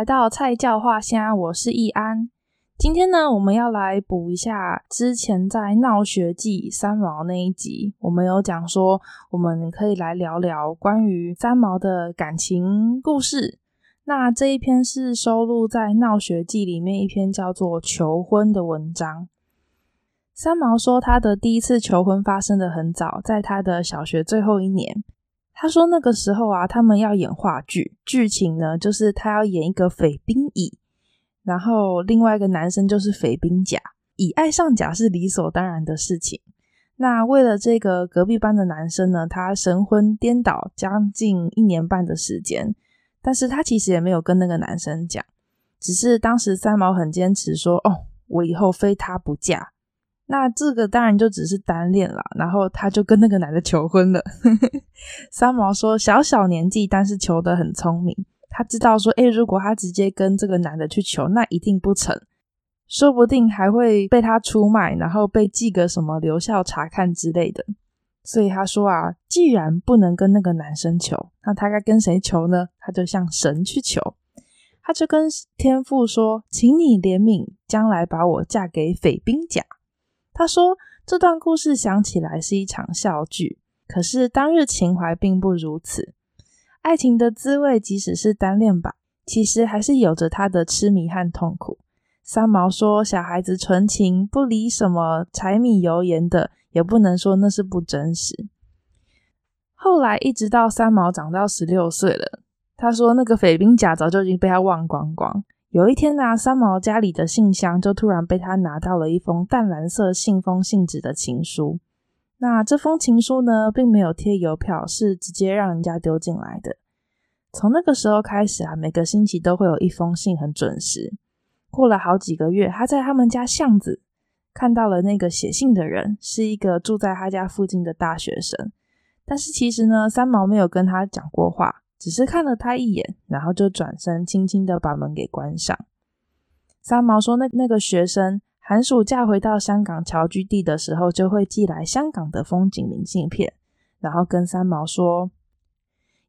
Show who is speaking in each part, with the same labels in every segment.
Speaker 1: 来到菜鸟话声，我是易安。今天呢，我们要来补一下之前在闹学记三毛那一集，我们有讲说，我们可以来聊聊关于三毛的感情故事。那这一篇是收录在闹学记里面一篇叫做《求婚》的文章。三毛说，他的第一次求婚发生得很早，在他的小学最后一年。他说那个时候啊，他们要演话剧，剧情呢就是他要演一个匪兵乙，然后另外一个男生就是匪兵甲，乙爱上甲是理所当然的事情。那为了这个隔壁班的男生呢，他神魂颠倒将近一年半的时间，但是他其实也没有跟那个男生讲，只是当时三毛很坚持说，哦，我以后非他不嫁。那这个当然就只是单恋啦，然后他就跟那个男的求婚了。三毛说，小小年纪，但是求得很聪明。他知道说，诶，如果他直接跟这个男的去求，那一定不成，说不定还会被他出卖，然后被记个什么留校察看之类的。所以他说啊，既然不能跟那个男生求，那他该跟谁求呢？他就向神去求，他就跟天父说，请你怜悯，将来把我嫁给匪兵甲。他说：“这段故事想起来是一场笑剧，可是当日情怀并不如此。爱情的滋味，即使是单恋吧，其实还是有着它的痴迷和痛苦。”三毛说：“小孩子纯情，不理什么柴米油盐的，也不能说那是不真实。”后来一直到三毛长到十六岁了，他说那个匪兵甲早就已经被他忘光光。有一天呢、三毛家里的信箱就突然被他拿到了一封淡蓝色信封信纸的情书。那这封情书呢，并没有贴邮票，是直接让人家丢进来的。从那个时候开始啊，每个星期都会有一封信，很准时。过了好几个月，他在他们家巷子看到了那个写信的人，是一个住在他家附近的大学生。但是其实呢，三毛没有跟他讲过话。只是看了他一眼，然后就转身，轻轻的把门给关上。三毛说那：“那个学生寒暑假回到香港侨居地的时候，就会寄来香港的风景明信片，然后跟三毛说：‘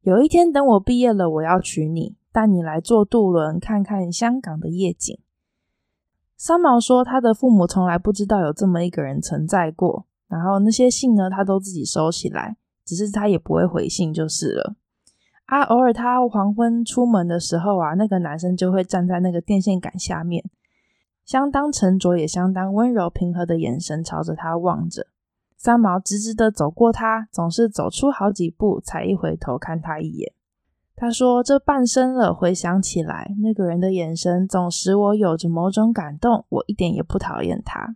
Speaker 1: 有一天等我毕业了，我要娶你，带你来坐渡轮，看看香港的夜景。’”三毛说：“他的父母从来不知道有这么一个人存在过，然后那些信呢，他都自己收起来，只是他也不会回信就是了。”啊，偶尔他黄昏出门的时候啊，那个男生就会站在那个电线杆下面，相当沉着也相当温柔平和的眼神朝着他望着。三毛直直的走过他，总是走出好几步才一回头看他一眼。他说：“这半生了，回想起来，那个人的眼神总使我有着某种感动，我一点也不讨厌他。”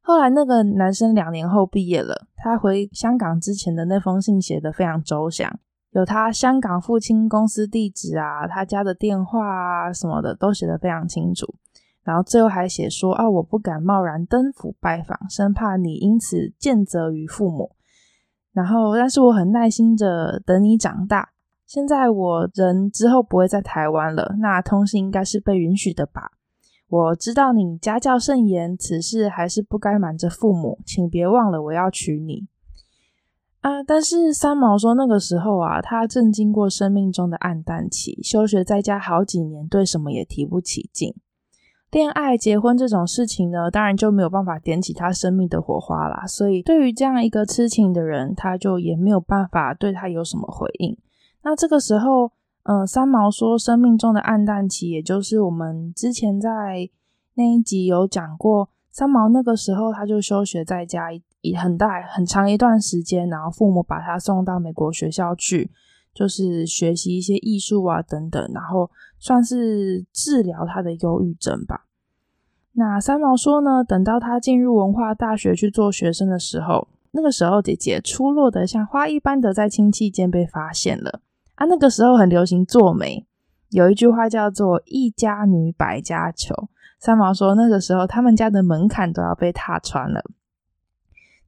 Speaker 1: 后来那个男生两年后毕业了，他回香港之前的那封信写得非常周详。有他香港父亲公司地址啊，他家的电话啊什么的都写得非常清楚，然后最后还写说啊，我不敢贸然登府拜访，生怕你因此见责于父母。然后，但是我很耐心着等你长大。现在我人之后不会在台湾了，那通信应该是被允许的吧？我知道你家教甚严，此事还是不该瞒着父母，请别忘了我要娶你。啊！但是三毛说，那个时候啊，他正经过生命中的暗淡期，休学在家好几年，对什么也提不起劲。恋爱、结婚这种事情呢，当然就没有办法点起他生命的火花啦。所以，对于这样一个痴情的人，他就也没有办法对他有什么回应。那这个时候，嗯、三毛说，生命中的暗淡期，也就是我们之前在那一集有讲过，三毛那个时候他就休学在家。以很大很长一段时间，然后父母把他送到美国学校去，就是学习一些艺术啊等等，然后算是治疗他的忧郁症吧。那三毛说呢，等到他进入文化大学去做学生的时候，那个时候姐姐出落得像花一般的在亲戚间被发现了啊。那个时候很流行做媒，有一句话叫做“一家女百家求”。三毛说那个时候他们家的门槛都要被踏穿了。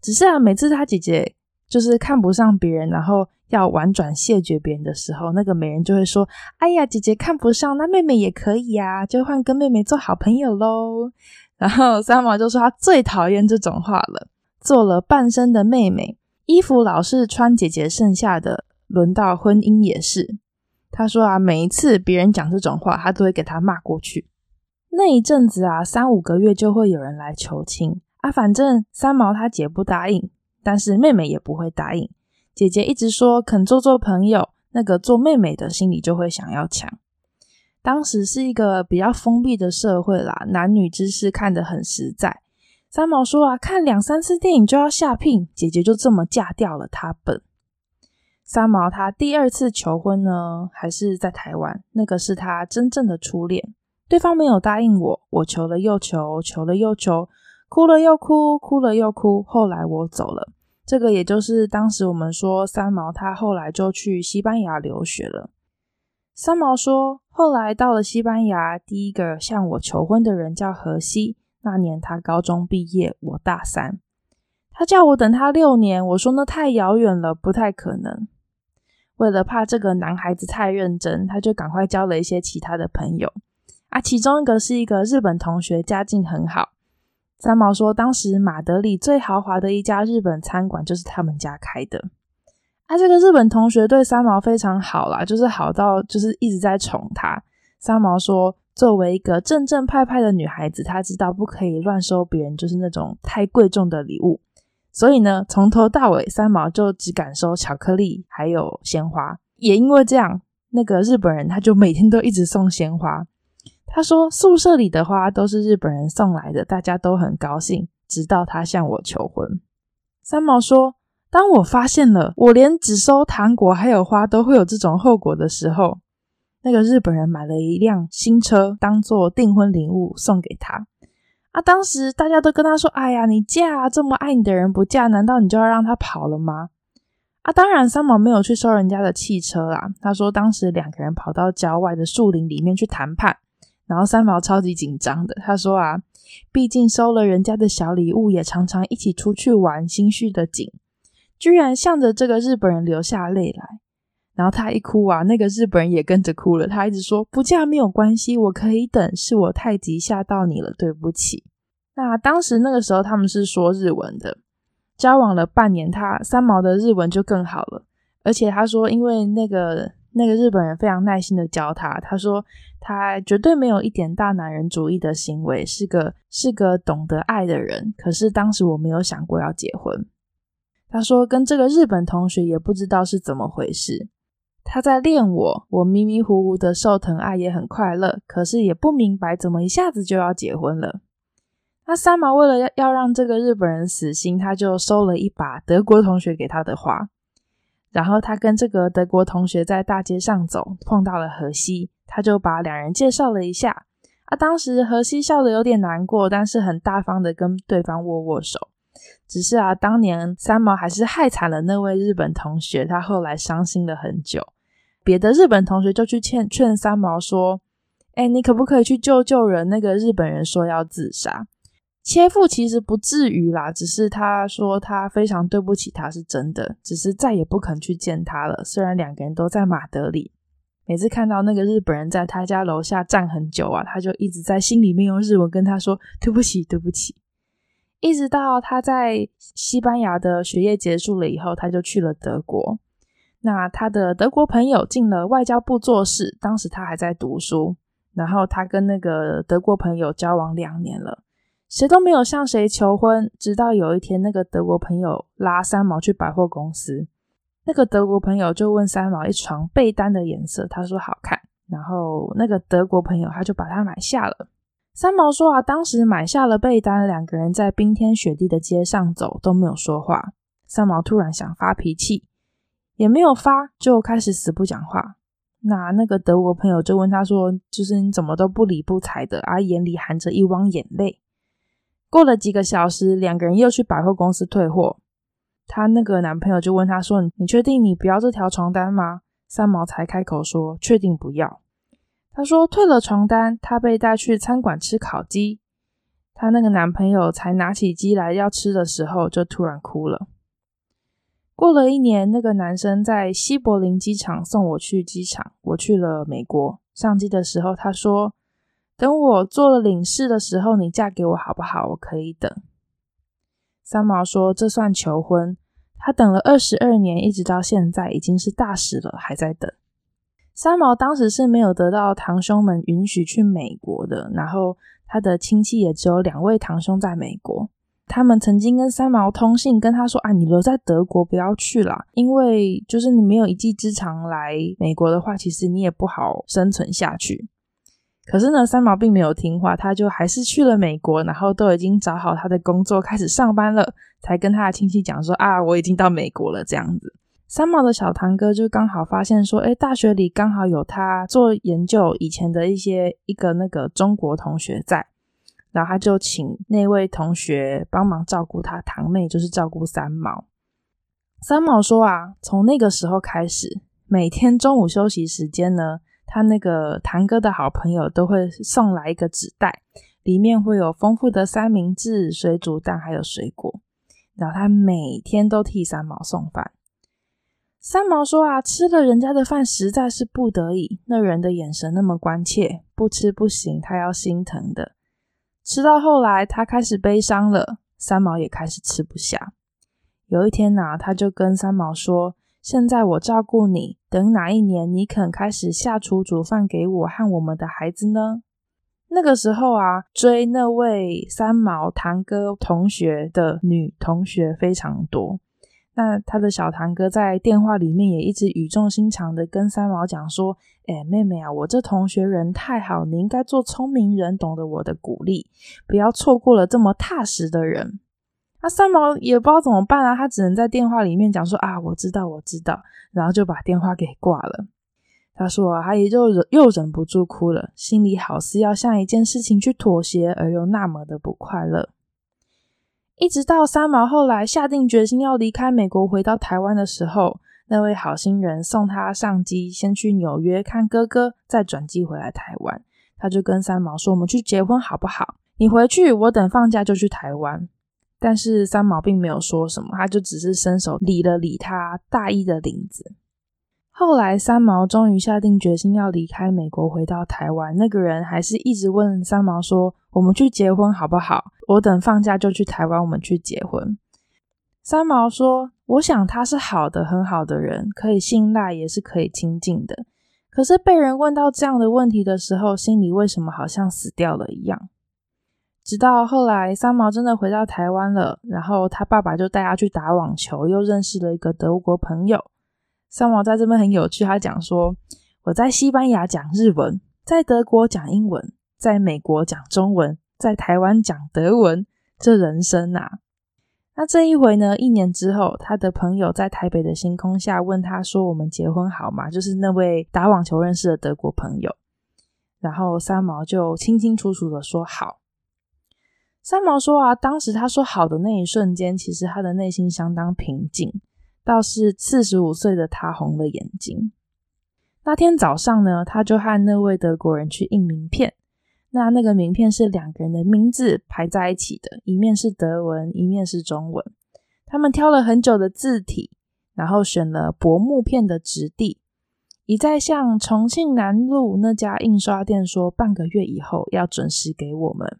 Speaker 1: 只是啊，每次他姐姐就是看不上别人，然后要婉转谢绝别人的时候，那个美人就会说：“哎呀，姐姐看不上，那妹妹也可以呀，就换跟妹妹做好朋友喽。”然后三毛就说他最讨厌这种话了。做了半生的妹妹，衣服老是穿姐姐剩下的，轮到婚姻也是。他说啊，每一次别人讲这种话，他都会给他骂过去。那一阵子啊，三五个月就会有人来求亲啊，反正三毛他姐不答应，但是妹妹也不会答应。姐姐一直说肯做做朋友，那个做妹妹的心里就会想要抢。当时是一个比较封闭的社会啦，男女之事看得很实在。三毛说啊，看两三次电影就要下聘，姐姐就这么嫁掉了他本。三毛他第二次求婚呢，还是在台湾，那个是他真正的初恋。对方没有答应我，我求了又求，求了又求，哭了又哭，哭了又哭。后来我走了，这个也就是当时我们说三毛他后来就去西班牙留学了。三毛说，后来到了西班牙，第一个向我求婚的人叫荷西。那年他高中毕业，我大三。他叫我等他六年，我说那太遥远了，不太可能。为了怕这个男孩子太认真，他就赶快交了一些其他的朋友。啊，其中一个是一个日本同学，家境很好。三毛说，当时马德里最豪华的一家日本餐馆就是他们家开的。啊，这个日本同学对三毛非常好啦，就是好到就是一直在宠他。三毛说。作为一个正正派派的女孩子，她知道不可以乱收别人就是那种太贵重的礼物，所以呢，从头到尾三毛就只敢收巧克力还有鲜花。也因为这样，那个日本人他就每天都一直送鲜花。他说宿舍里的花都是日本人送来的，大家都很高兴，直到他向我求婚。三毛说：“当我发现了我连只收糖果还有花都会有这种后果的时候。”那个日本人买了一辆新车当做订婚礼物送给他啊！当时大家都跟他说：“哎呀，你嫁，这么爱你的人不嫁，难道你就要让他跑了吗？”啊，当然三毛没有去收人家的汽车啦。他说当时两个人跑到郊外的树林里面去谈判，然后三毛超级紧张的。他说啊，毕竟收了人家的小礼物，也常常一起出去玩，心绪的紧，居然向着这个日本人流下泪来。然后他一哭啊，那个日本人也跟着哭了。他一直说不嫁没有关系，我可以等，是我太急吓到你了，对不起。那当时那个时候他们是说日文的，交往了半年，他三毛的日文就更好了。而且他说，因为那个那个日本人非常耐心的教他，他说他绝对没有一点大男人主义的行为，是个是个懂得爱的人。可是当时我没有想过要结婚。他说跟这个日本同学也不知道是怎么回事。他在恋我，我迷迷糊糊的受疼爱也很快乐，可是也不明白怎么一下子就要结婚了。那三毛为了要要让这个日本人死心，他就收了一把德国同学给他的花，然后他跟这个德国同学在大街上走，碰到了荷西，他就把两人介绍了一下。啊，当时荷西笑得有点难过，但是很大方的跟对方握握手。只是啊，当年三毛还是害惨了那位日本同学，他后来伤心了很久。别的日本同学就去劝劝三毛说：“哎，你可不可以去救救人？那个日本人说要自杀，切腹其实不至于啦，只是他说他非常对不起他，是真的，只是再也不肯去见他了。虽然两个人都在马德里，每次看到那个日本人在他家楼下站很久啊，他就一直在心里面用日文跟他说对不起，对不起。一直到他在西班牙的学业结束了以后，他就去了德国。”那他的德国朋友进了外交部做事，当时他还在读书，然后他跟那个德国朋友交往两年了，谁都没有向谁求婚，直到有一天，那个德国朋友拉三毛去百货公司，那个德国朋友就问三毛一床被单的颜色，他说好看，然后那个德国朋友他就把它买下了。三毛说啊，当时买下了被单，两个人在冰天雪地的街上走都没有说话，三毛突然想发脾气。也没有发，就开始死不讲话。那那个德国朋友就问他说：“就是你怎么都不理不睬的？”啊，眼里含着一汪眼泪。过了几个小时，两个人又去百货公司退货。他那个男朋友就问他说：“你确定你不要这条床单吗？”三毛才开口说：“确定不要。”他说：“退了床单，他被带去餐馆吃烤鸡。他那个男朋友才拿起鸡来要吃的时候，就突然哭了。”过了一年，那个男生在西柏林机场送我去机场。我去了美国，上机的时候他说：“等我做了领事的时候，你嫁给我好不好？我可以等。”三毛说：“这算求婚？他等了二十二年，一直到现在已经是大使了，还在等。”三毛当时是没有得到堂兄们允许去美国的，然后他的亲戚也只有两位堂兄在美国。他们曾经跟三毛通信，跟他说：“啊，你留在德国不要去啦，因为就是你没有一技之长来美国的话，其实你也不好生存下去。”可是呢，三毛并没有听话，他就还是去了美国，然后都已经找好他的工作，开始上班了，才跟他的亲戚讲说：“啊，我已经到美国了。”这样子。三毛的小堂哥就刚好发现说，诶，大学里刚好有他做研究以前的一些一个那个中国同学在，然后他就请那位同学帮忙照顾他堂妹，就是照顾三毛。三毛说啊，从那个时候开始，每天中午休息时间呢，他那个堂哥的好朋友都会送来一个纸袋，里面会有丰富的三明治、水煮蛋还有水果，然后他每天都替三毛送饭。三毛说啊，吃了人家的饭实在是不得已，那人的眼神那么关切，不吃不行，他要心疼的。吃到后来，他开始悲伤了，三毛也开始吃不下。有一天呐、他就跟三毛说：“现在我照顾你，等哪一年你肯开始下厨煮饭给我和我们的孩子呢？”那个时候啊，追那位三毛堂哥同学的女同学非常多。那他的小堂哥在电话里面也一直语重心长的跟三毛讲说：“哎，妹妹啊，我这同学人太好，你应该做聪明人，懂得我的鼓励，不要错过了这么踏实的人。”那三毛也不知道怎么办啊，他只能在电话里面讲说：“啊，我知道，我知道。”然后就把电话给挂了。他说啊，他也就忍又忍不住哭了，心里好似要向一件事情去妥协，而又那么的不快乐。一直到三毛后来下定决心要离开美国回到台湾的时候，那位好心人送他上机，先去纽约看哥哥，再转机回来台湾。他就跟三毛说：“我们去结婚好不好？你回去，我等放假就去台湾。”但是三毛并没有说什么，他就只是伸手理了理他大衣的领子。后来三毛终于下定决心要离开美国回到台湾，那个人还是一直问三毛说：“我们去结婚好不好？我等放假就去台湾，我们去结婚。”三毛说：“我想他是好的，很好的人，可以信赖，也是可以亲近的。可是被人问到这样的问题的时候，心里为什么好像死掉了一样？”直到后来，三毛真的回到台湾了，然后他爸爸就带他去打网球，又认识了一个德国朋友。三毛在这边很有趣，他讲说：“我在西班牙讲日文，在德国讲英文，在美国讲中文，在台湾讲德文，这人生啊！”那这一回呢，一年之后，他的朋友在台北的星空下问他说：“我们结婚好吗？”就是那位打网球认识的德国朋友，然后三毛就清清楚楚的说：“好。”三毛说啊，当时他说好的那一瞬间，其实他的内心相当平静。倒是四十五岁的他红了眼睛。那天早上呢，他就和那位德国人去印名片。那那个名片是两个人的名字排在一起的，一面是德文，一面是中文。他们挑了很久的字体，然后选了薄木片的质地，一再向重庆南路那家印刷店说，半个月以后要准时给我们。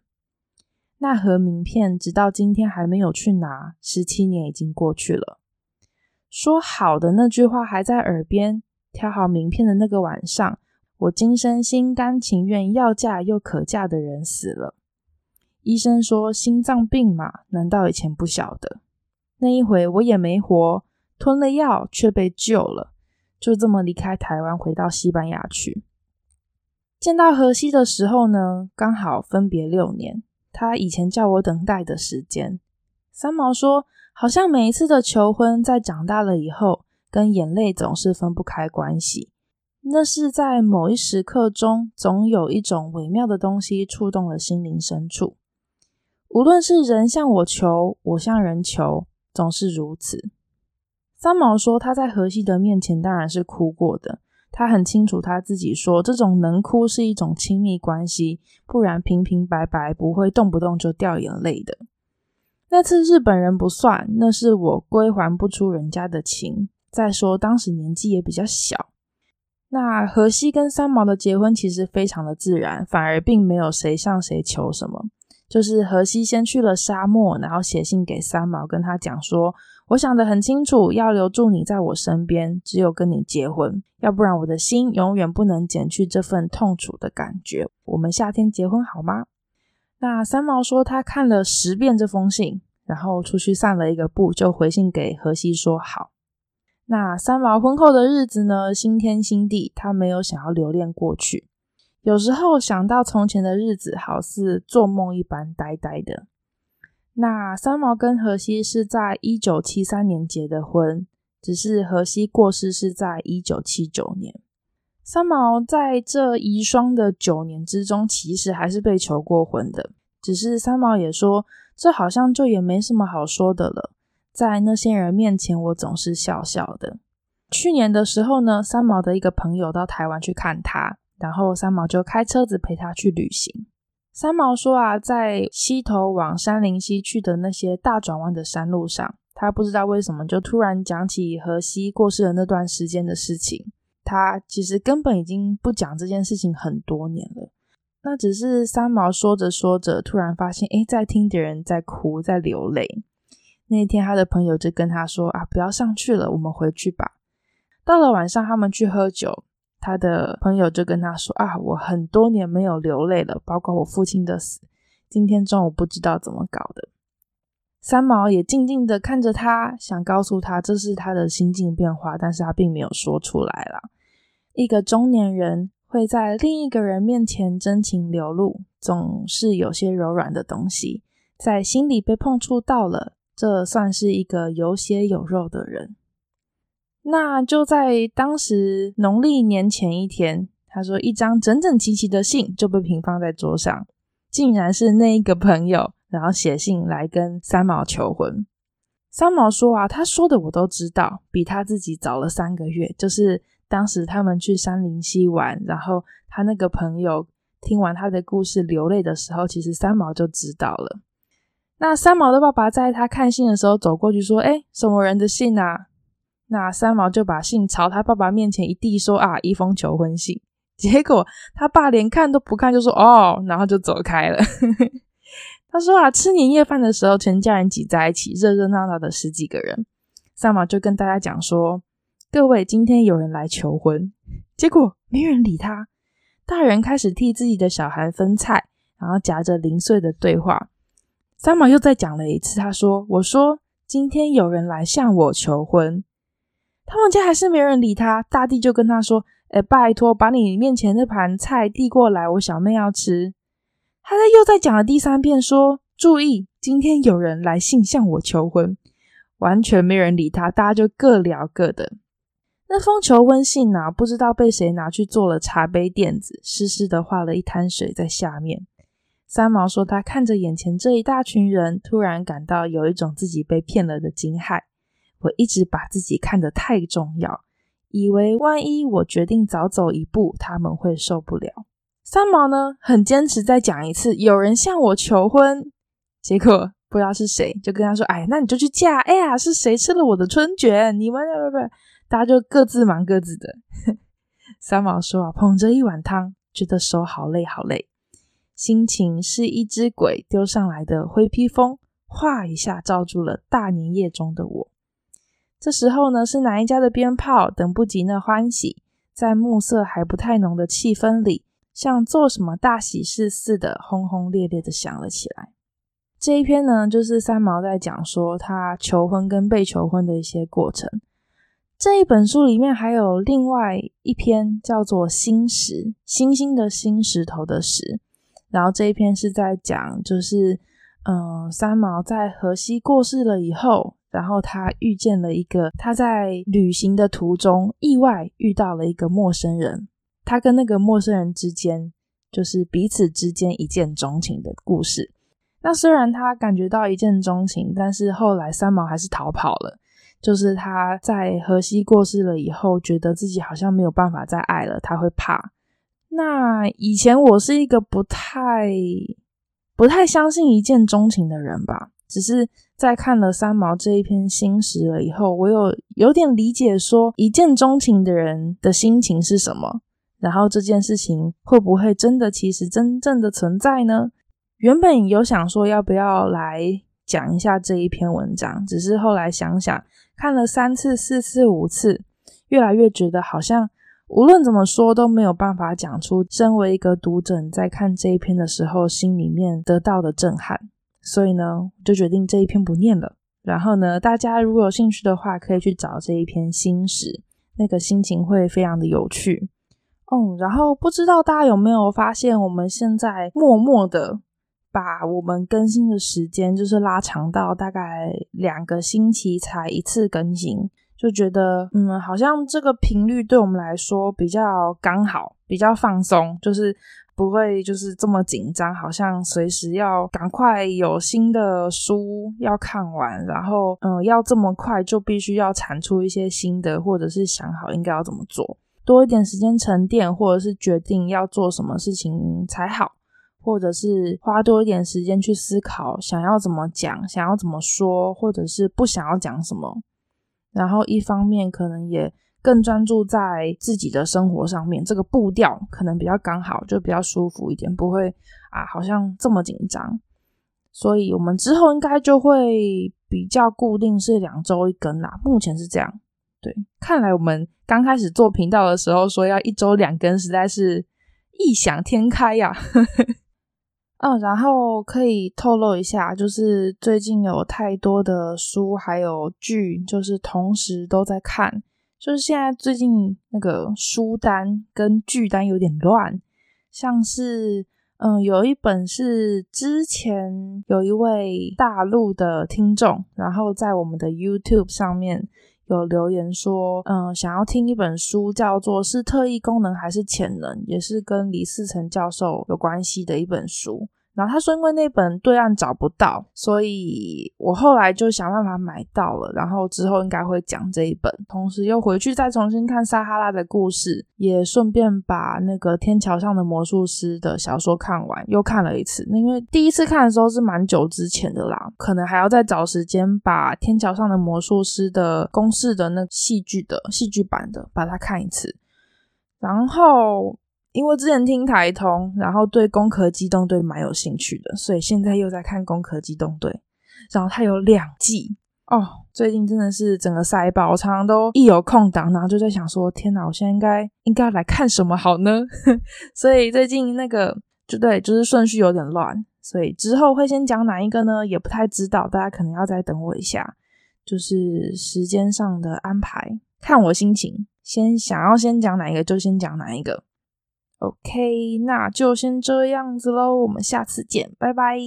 Speaker 1: 那盒名片直到今天还没有去拿，十七年已经过去了。说好的那句话还在耳边。挑好名片的那个晚上，我今生心甘情愿要嫁又可嫁的人死了。医生说心脏病嘛，难道以前不晓得？那一回我也没活，吞了药却被救了，就这么离开台湾回到西班牙去。见到荷西的时候呢，刚好分别六年，他以前叫我等待的时间。三毛说。好像每一次的求婚，在长大了以后，跟眼泪总是分不开关系。那是在某一时刻中，总有一种微妙的东西触动了心灵深处。无论是人向我求，我向人求，总是如此。三毛说，他在荷西的面前当然是哭过的。他很清楚他自己说，这种能哭是一种亲密关系，不然平平白白不会动不动就掉眼泪的。那次日本人不算，那是我归还不出人家的情。再说当时年纪也比较小。那荷西跟三毛的结婚其实非常的自然，反而并没有谁向谁求什么。就是荷西先去了沙漠，然后写信给三毛，跟他讲说：“我想得很清楚，要留住你在我身边，只有跟你结婚，要不然我的心永远不能减去这份痛楚的感觉。我们夏天结婚好吗？那三毛说他看了十遍这封信，然后出去散了一个步，就回信给荷西说好。那三毛婚后的日子呢？新天新地，他没有想要留恋过去。有时候想到从前的日子，好似做梦一般呆呆的。那三毛跟荷西是在一九七三年结的婚，只是荷西过世是在一九七九年。三毛在这遗孀的九年之中，其实还是被求过婚的，只是三毛也说，这好像就也没什么好说的了。在那些人面前，我总是笑笑的。去年的时候呢，三毛的一个朋友到台湾去看他。然后三毛就开车子陪他去旅行。三毛说啊，在溪头往山林溪去的那些大转弯的山路上，他不知道为什么就突然讲起荷西过世的那段时间的事情。他其实根本已经不讲这件事情很多年了。那只是三毛说着说着，突然发现，诶，在听的人在哭，在流泪。那天，他的朋友就跟他说啊，不要上去了，我们回去吧。到了晚上，他们去喝酒。他的朋友就跟他说：“啊，我很多年没有流泪了，包括我父亲的死。今天中午不知道怎么搞的。”三毛也静静的看着他，想告诉他这是他的心境变化，但是他并没有说出来啦。一个中年人会在另一个人面前真情流露，总是有些柔软的东西在心里被碰触到了，这算是一个有血有肉的人。那就在当时农历年前一天，他说一张整整齐齐的信就被平放在桌上，竟然是那一个朋友，然后写信来跟三毛求婚。三毛说啊，他说的我都知道，比他自己早了三个月，就是当时他们去山林溪玩，然后他那个朋友听完他的故事流泪的时候，其实三毛就知道了。那三毛的爸爸在他看信的时候走过去说：“诶，什么人的信啊？”那三毛就把信朝他爸爸面前一递，说：“啊，一封求婚信。”结果他爸连看都不看，就说：“哦。”然后就走开了。他说：“啊，吃年夜饭的时候，全家人挤在一起，热热闹闹的十几个人。三毛就跟大家讲说：‘各位，今天有人来求婚。’结果没人理他。大人开始替自己的小孩分菜，然后夹着零碎的对话。三毛又再讲了一次，他说：‘我说今天有人来向我求婚。’”他们家还是没人理他，大弟就跟他说：“哎，拜托，把你面前那盘菜递过来，我小妹要吃。”他在又在讲了第三遍，说：“注意，今天有人来信向我求婚。”完全没人理他，大家就各聊各的。那封求婚信呢、不知道被谁拿去做了茶杯垫子，湿湿的画了一滩水在下面。三毛说，他看着眼前这一大群人，突然感到有一种自己被骗了的惊骇。我一直把自己看得太重要，以为万一我决定早走一步，他们会受不了。三毛呢，很坚持再讲一次，有人向我求婚，结果不知道是谁，就跟他说：“哎，那你就去嫁。”哎呀，是谁吃了我的春卷？你们不不，大家就各自忙各自的。三毛说啊，捧着一碗汤，觉得手好累好累，心情是一只鬼丢上来的灰披风，哗一下罩住了大年夜中的我。这时候呢，是哪一家的鞭炮？等不及那欢喜，在暮色还不太浓的气氛里，像做什么大喜事似的，轰轰烈烈的响了起来。这一篇呢，就是三毛在讲说他求婚跟被求婚的一些过程。这一本书里面还有另外一篇叫做《星石》，星星的星，石头的石。然后这一篇是在讲，就是嗯，三毛在荷西过世了以后。然后他遇见了一个，他在旅行的途中意外遇到了一个陌生人，他跟那个陌生人之间就是彼此之间一见钟情的故事。那虽然他感觉到一见钟情，但是后来三毛还是逃跑了。就是他在荷西过世了以后，觉得自己好像没有办法再爱了，他会怕。那以前我是一个不太不太相信一见钟情的人吧。只是在看了三毛这一篇心事了以后，我有有点理解说一见钟情的人的心情是什么，然后这件事情会不会真的其实真正的存在呢？原本有想说要不要来讲一下这一篇文章，只是后来想想，看了三次、四次、五次，越来越觉得好像无论怎么说都没有办法讲出身为一个读者在看这一篇的时候心里面得到的震撼，所以呢，就决定这一篇不念了。然后呢，大家如果有兴趣的话，可以去找这一篇心史，那个心情会非常的有趣。嗯，然后不知道大家有没有发现，我们现在默默的把我们更新的时间就是拉长到大概两个星期才一次更新，就觉得嗯，好像这个频率对我们来说比较刚好，比较放松，就是。不会就是这么紧张，好像随时要赶快有新的书要看完，然后嗯，要这么快就必须要产出一些新的，或者是想好应该要怎么做，多一点时间沉淀，或者是决定要做什么事情才好，或者是花多一点时间去思考想要怎么讲，想要怎么说，或者是不想要讲什么，然后一方面可能也。更专注在自己的生活上面，这个步调可能比较刚好，就比较舒服一点，不会啊，好像这么紧张。所以我们之后应该就会比较固定，是两周一更啦。目前是这样。对，看来我们刚开始做频道的时候说要一周两更，实在是异想天开呀。嗯，然后可以透露一下，就是最近有太多的书还有剧，就是同时都在看。就是现在最近那个书单跟剧单有点乱，像是嗯，有一本是之前有一位大陆的听众，然后在我们的 YouTube 上面有留言说，嗯，想要听一本书，叫做是特异功能还是潜能，也是跟李嗣涔教授有关系的一本书。然后他说，因为那本对岸找不到，所以我后来就想办法买到了。然后之后应该会讲这一本，同时又回去再重新看撒哈拉的故事，也顺便把那个天桥上的魔术师的小说看完，又看了一次。因为第一次看的时候是蛮久之前的啦，可能还要再找时间把天桥上的魔术师的公式的那戏剧的戏剧版的把它看一次，然后。因为之前听台通，然后对《攻壳机动队》蛮有兴趣的，所以现在又在看《攻壳机动队》，然后它有两季哦。最近真的是整个赛爆，我常常都一有空档，然后就在想说：天哪，我现在应该应该来看什么好呢？所以最近那个就对，就是顺序有点乱，所以之后会先讲哪一个呢？也不太知道，大家可能要再等我一下，就是时间上的安排，看我心情，先想要先讲哪一个就先讲哪一个。OK，那就先这样子喽，我们下次见，拜拜。